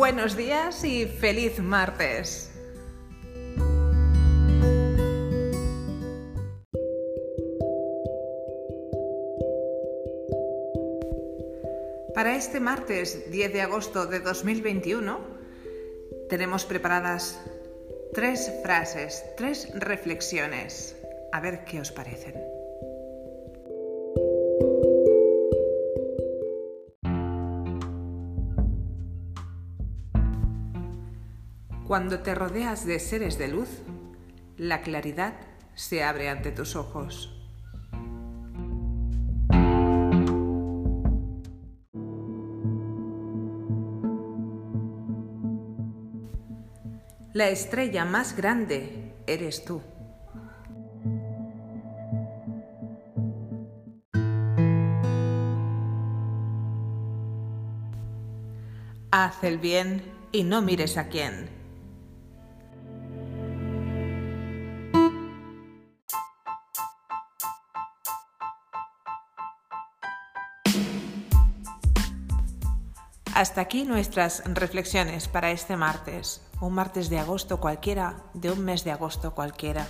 Buenos días y feliz martes. Para este martes 10 de agosto de 2021 tenemos preparadas tres frases, tres reflexiones. A ver qué os parecen. Cuando te rodeas de seres de luz, la claridad se abre ante tus ojos. La estrella más grande eres tú. Haz el bien y no mires a quién. Hasta aquí nuestras reflexiones para este martes, un martes de agosto cualquiera, de un mes de agosto cualquiera.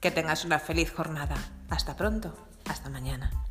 Que tengas una feliz jornada. Hasta pronto, hasta mañana.